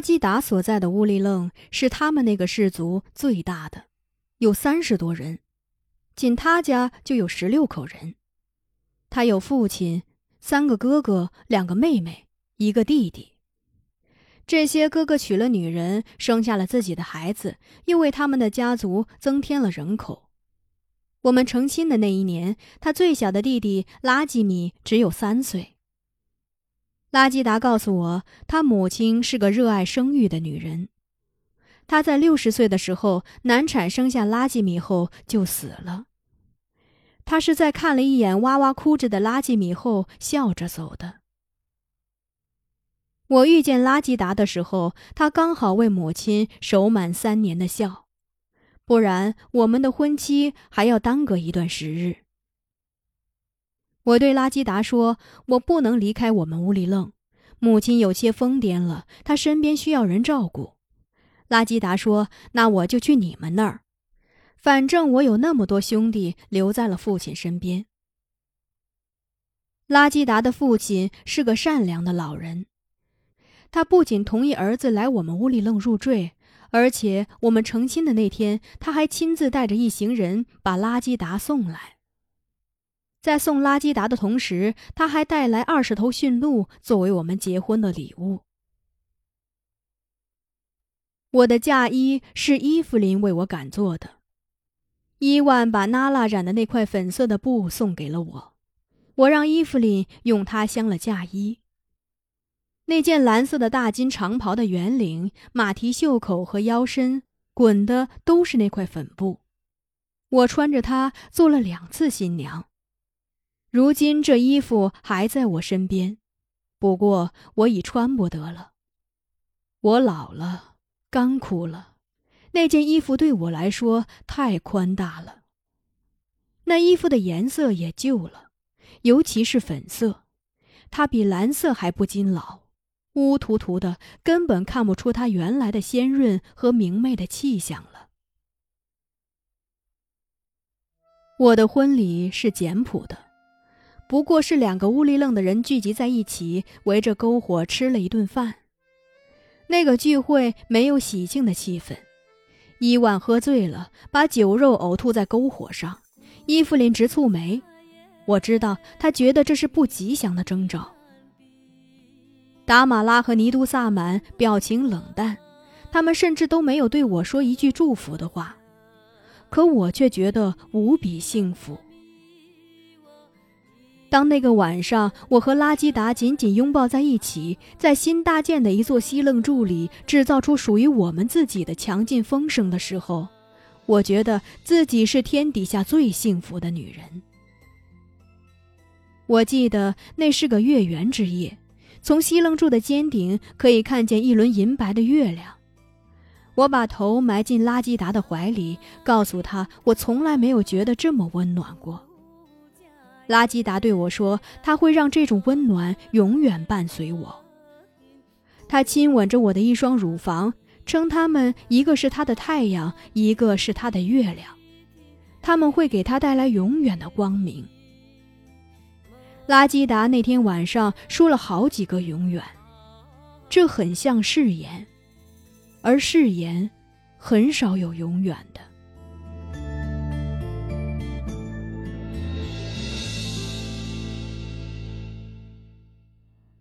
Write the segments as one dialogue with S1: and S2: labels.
S1: 拉基达所在的乌力楞是他们那个氏族最大的，有三十多人，仅他家就有十六口人。他有父亲、三个哥哥、两个妹妹、一个弟弟。这些哥哥娶了女人，生下了自己的孩子，又为他们的家族增添了人口。我们成亲的那一年，他最小的弟弟拉基米只有三岁。拉基达告诉我，他母亲是个热爱生育的女人。她在六十岁的时候难产，生下拉基米后就死了。她是在看了一眼哇哇哭着的拉基米后，笑着走的。我遇见拉基达的时候，他刚好为母亲守满三年的孝，不然我们的婚期还要耽搁一段时日。我对拉基达说：“我不能离开我们乌里楞，母亲有些疯癫了，她身边需要人照顾。”拉基达说：“那我就去你们那儿，反正我有那么多兄弟留在了父亲身边。”拉基达的父亲是个善良的老人，他不仅同意儿子来我们乌里楞入赘，而且我们成亲的那天，他还亲自带着一行人把拉基达送来。在送拉基达的同时，他还带来二十头驯鹿作为我们结婚的礼物。我的嫁衣是伊芙琳为我赶做的，伊万把娜拉染的那块粉色的布送给了我，我让伊芙琳用它镶了嫁衣。那件蓝色的大金长袍的圆领、马蹄袖口和腰身滚的都是那块粉布，我穿着它做了两次新娘。如今这衣服还在我身边，不过我已穿不得了。我老了，干枯了，那件衣服对我来说太宽大了。那衣服的颜色也旧了，尤其是粉色，它比蓝色还不经老，乌涂涂的，根本看不出它原来的鲜润和明媚的气象了。我的婚礼是简朴的。不过是两个乌里楞的人聚集在一起，围着篝火吃了一顿饭。那个聚会没有喜庆的气氛。伊万喝醉了，把酒肉呕吐在篝火上。伊芙琳直蹙眉，我知道他觉得这是不吉祥的征兆。达马拉和尼都萨满表情冷淡，他们甚至都没有对我说一句祝福的话，可我却觉得无比幸福。当那个晚上，我和拉基达紧紧拥抱在一起，在新搭建的一座西楞柱里制造出属于我们自己的强劲风声的时候，我觉得自己是天底下最幸福的女人。我记得那是个月圆之夜，从西楞柱的尖顶可以看见一轮银白的月亮。我把头埋进拉基达的怀里，告诉他我从来没有觉得这么温暖过。拉基达对我说：“他会让这种温暖永远伴随我。”他亲吻着我的一双乳房，称他们一个是他的太阳，一个是他的月亮，他们会给他带来永远的光明。拉基达那天晚上说了好几个“永远”，这很像誓言，而誓言很少有永远的。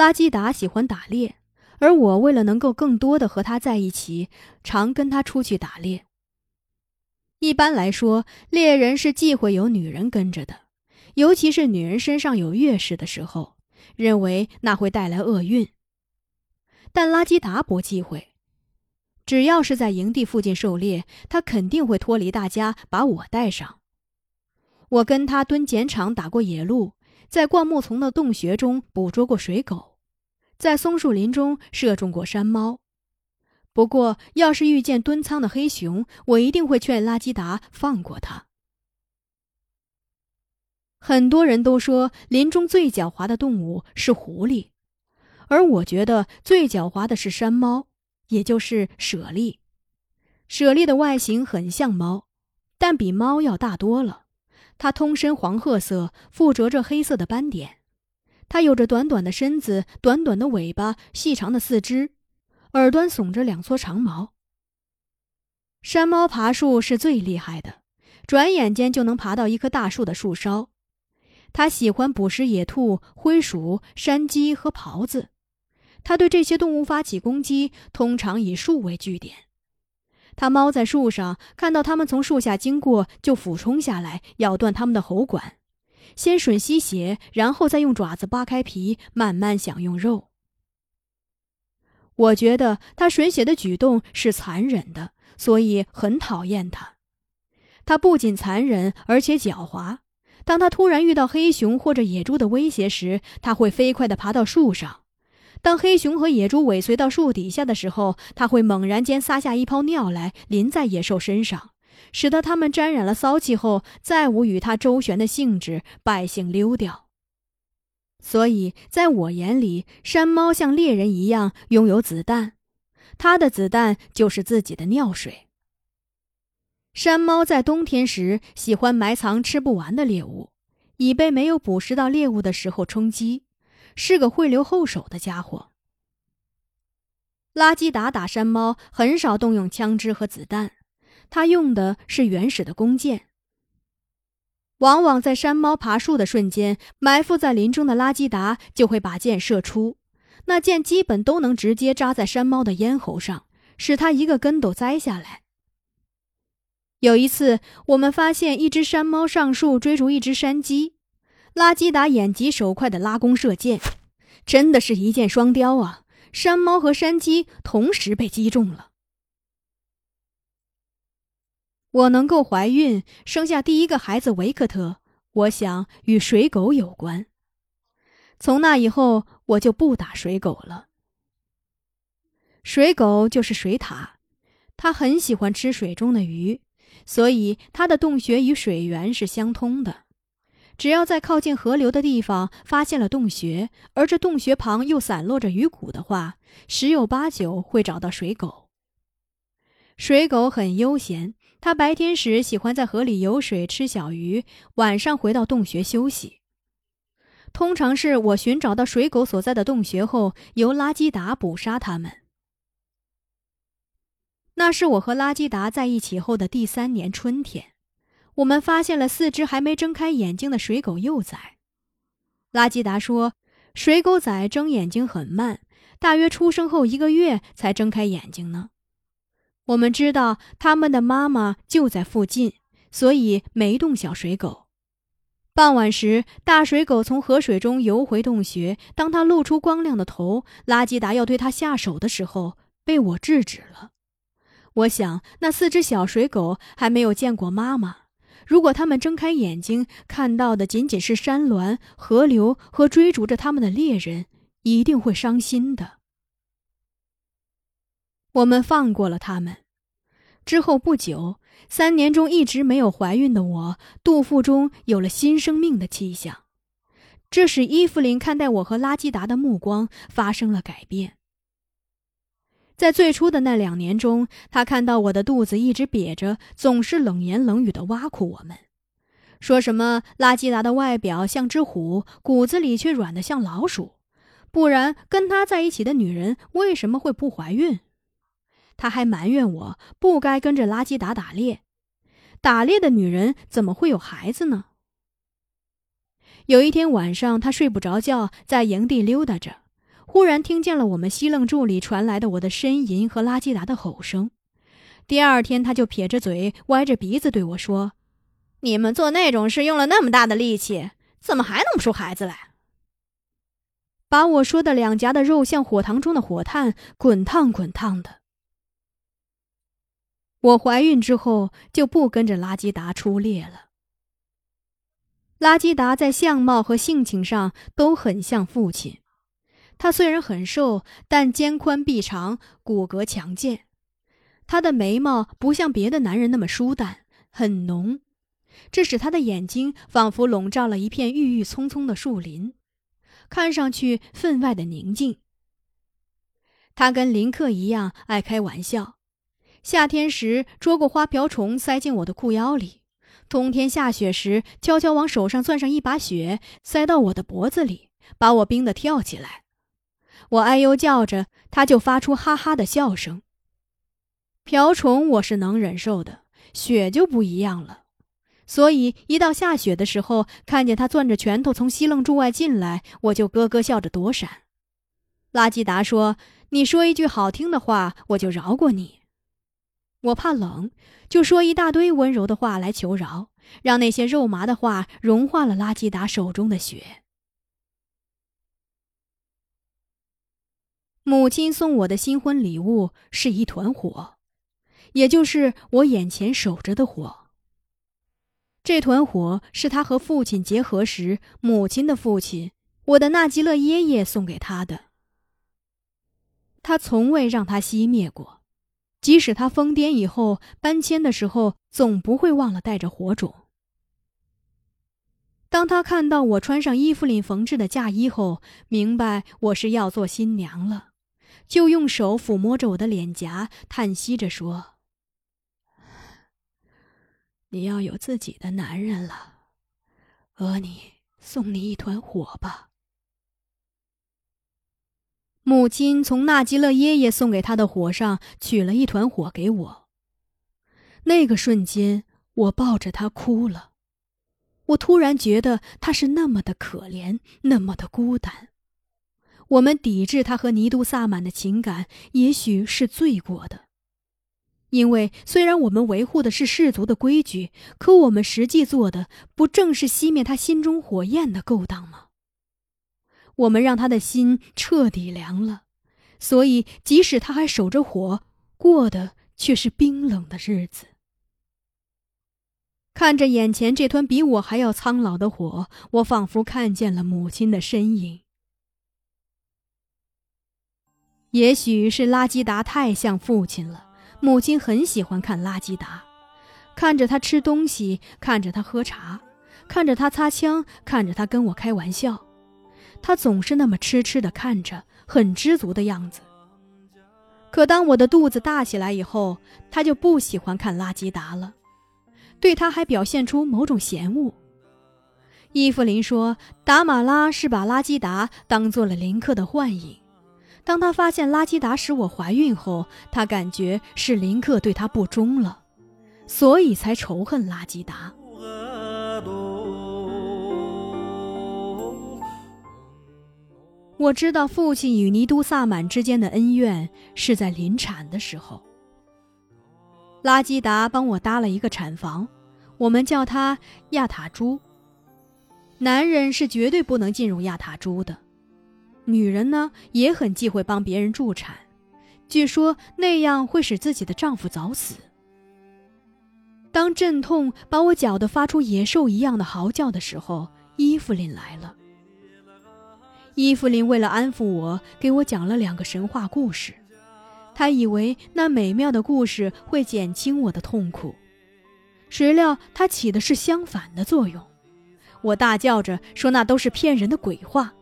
S1: 拉基达喜欢打猎，而我为了能够更多的和他在一起，常跟他出去打猎。一般来说，猎人是忌讳有女人跟着的，尤其是女人身上有月事的时候，认为那会带来厄运。但拉基达不忌讳，只要是在营地附近狩猎，他肯定会脱离大家把我带上。我跟他蹲碱场打过野鹿。在灌木丛的洞穴中捕捉过水狗，在松树林中射中过山猫。不过，要是遇见蹲仓的黑熊，我一定会劝拉基达放过他。很多人都说林中最狡猾的动物是狐狸，而我觉得最狡猾的是山猫，也就是舍利。舍利的外形很像猫，但比猫要大多了。它通身黄褐色，附着着黑色的斑点。它有着短短的身子、短短的尾巴、细长的四肢，耳端耸着两撮长毛。山猫爬树是最厉害的，转眼间就能爬到一棵大树的树梢。它喜欢捕食野兔、灰鼠、山鸡和狍子。它对这些动物发起攻击，通常以树为据点。它猫在树上，看到它们从树下经过，就俯冲下来，咬断它们的喉管，先吮吸血，然后再用爪子扒开皮，慢慢享用肉。我觉得他吮血的举动是残忍的。所以很讨厌他。他不仅残忍，而且狡猾。当他突然遇到黑熊或者野猪的威胁时，他会飞快地爬到树上；当黑熊和野猪尾随到树底下的时候，他会猛然间撒下一泡尿来淋在野兽身上，使得它们沾染了骚气后再无与它周旋的兴致，败兴溜掉。所以，在我眼里，山猫像猎人一样拥有子弹。它的子弹就是自己的尿水。山猫在冬天时喜欢埋藏吃不完的猎物，以备没有捕食到猎物的时候充饥，是个会留后手的家伙。拉基达打山猫很少动用枪支和子弹，他用的是原始的弓箭。往往在山猫爬树的瞬间，埋伏在林中的拉基达就会把箭射出。那箭基本都能直接扎在山猫的咽喉上，使它一个跟斗栽下来。有一次，我们发现一只山猫上树追逐一只山鸡，拉基达眼疾手快的拉弓射箭，真的是一箭双雕啊！山猫和山鸡同时被击中了。我能够怀孕，生下第一个孩子维克特，我想与水狗有关。从那以后，我就不打水狗了。水狗就是水獭，它很喜欢吃水中的鱼，所以它的洞穴与水源是相通的。只要在靠近河流的地方发现了洞穴，而这洞穴旁又散落着鱼骨的话，十有八九会找到水狗。水狗很悠闲，它白天时喜欢在河里游水吃小鱼，晚上回到洞穴休息。通常是我寻找到水狗所在的洞穴后，由拉基达捕杀它们。那是我和拉基达在一起后的第三年春天，我们发现了四只还没睁开眼睛的水狗幼崽。拉基达说，水狗崽睁眼睛很慢，大约出生后一个月才睁开眼睛呢。我们知道它们的妈妈就在附近，所以没动小水狗。傍晚时，大水狗从河水中游回洞穴。当它露出光亮的头，拉基达要对它下手的时候，被我制止了。我想，那四只小水狗还没有见过妈妈。如果它们睁开眼睛，看到的仅仅是山峦、河流和追逐着它们的猎人，一定会伤心的。我们放过了他们。之后不久。三年中一直没有怀孕的我，肚腹中有了新生命的迹象，这使伊芙琳看待我和拉基达的目光发生了改变。在最初的那两年中，他看到我的肚子一直瘪着，总是冷言冷语的挖苦我们，说什么拉基达的外表像只虎，骨子里却软得像老鼠，不然跟他在一起的女人为什么会不怀孕？他还埋怨我不该跟着拉基达打猎，打猎的女人怎么会有孩子呢？有一天晚上，他睡不着觉，在营地溜达着，忽然听见了我们西楞柱里传来的我的呻吟和拉基达的吼声。第二天，他就撇着嘴，歪着鼻子对我说：“你们做那种事用了那么大的力气，怎么还弄不出孩子来？”把我说的两颊的肉像火塘中的火炭，滚烫滚烫的。我怀孕之后就不跟着拉基达出猎了。拉基达在相貌和性情上都很像父亲。他虽然很瘦，但肩宽臂长，骨骼强健。他的眉毛不像别的男人那么疏淡，很浓，这使他的眼睛仿佛笼罩了一片郁郁葱葱的树林，看上去分外的宁静。他跟林克一样爱开玩笑。夏天时捉过花瓢虫塞进我的裤腰里，冬天下雪时悄悄往手上攥上一把雪塞到我的脖子里，把我冰得跳起来。我哎呦叫着，他就发出哈哈的笑声。瓢虫我是能忍受的，雪就不一样了。所以一到下雪的时候，看见他攥着拳头从西楞柱外进来，我就咯咯笑着躲闪。拉基达说：“你说一句好听的话，我就饶过你。”我怕冷，就说一大堆温柔的话来求饶，让那些肉麻的话融化了拉基达手中的雪。母亲送我的新婚礼物是一团火，也就是我眼前守着的火。这团火是他和父亲结合时，母亲的父亲，我的纳吉勒爷爷送给他的。他从未让它熄灭过，即使他疯癫以后搬迁的时候，总不会忘了带着火种。当他看到我穿上伊芙琳缝制的嫁衣后，明白我是要做新娘了，就用手抚摸着我的脸颊，叹息着说。你要有自己的男人了，额你送你一团火吧。母亲从纳吉勒爷爷送给他的火上取了一团火给我。那个瞬间，我抱着他哭了。我突然觉得他是那么的可怜，那么的孤单。我们抵制他和尼都萨满的情感，也许是罪过的。因为虽然我们维护的是氏族的规矩，可我们实际做的不正是熄灭他心中火焰的勾当吗？我们让他的心彻底凉了，所以即使他还守着火，过的却是冰冷的日子。看着眼前这团比我还要苍老的火，我仿佛看见了母亲的身影。也许是拉基达太像父亲了。母亲很喜欢看拉基达，看着他吃东西，看着他喝茶，看着他擦枪，看着他跟我开玩笑，他总是那么痴痴地看着，很知足的样子。可当我的肚子大起来以后，他就不喜欢看拉基达了，对他还表现出某种嫌恶。伊芙琳说：“达马拉是把拉基达当做了林克的幻影。”当他发现拉基达使我怀孕后，他感觉是林克对他不忠了，所以才仇恨拉基达。我知道父亲与尼都萨满之间的恩怨是在临产的时候。拉基达帮我搭了一个产房，我们叫它亚塔珠。男人是绝对不能进入亚塔珠的。女人呢也很忌讳帮别人助产，据说那样会使自己的丈夫早死。当阵痛把我搅得发出野兽一样的嚎叫的时候，伊芙琳来了。伊芙琳为了安抚我，给我讲了两个神话故事，她以为那美妙的故事会减轻我的痛苦，谁料它起的是相反的作用。我大叫着说：“那都是骗人的鬼话。”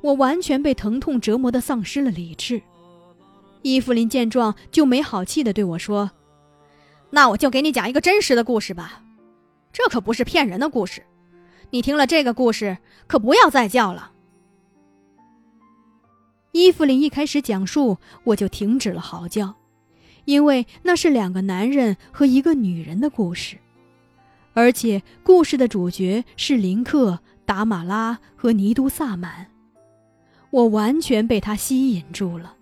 S1: 我完全被疼痛折磨的丧失了理智。伊芙琳见状，就没好气的对我说：“那我就给你讲一个真实的故事吧，这可不是骗人的故事。你听了这个故事，可不要再叫了。”伊芙琳一开始讲述，我就停止了嚎叫，因为那是两个男人和一个女人的故事，而且故事的主角是林克、达马拉和尼都萨满。我完全被他吸引住了。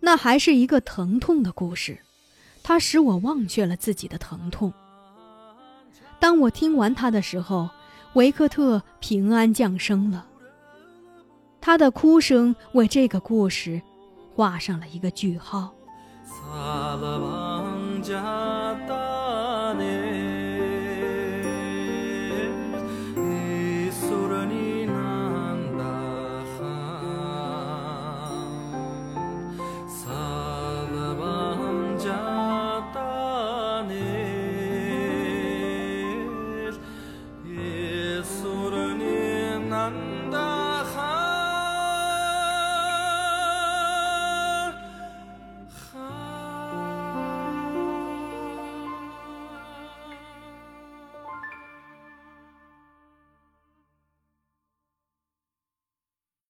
S1: 那还是一个疼痛的故事，它使我忘却了自己的疼痛。当我听完他的时候，维克特平安降生了。他的哭声为这个故事画上了一个句号。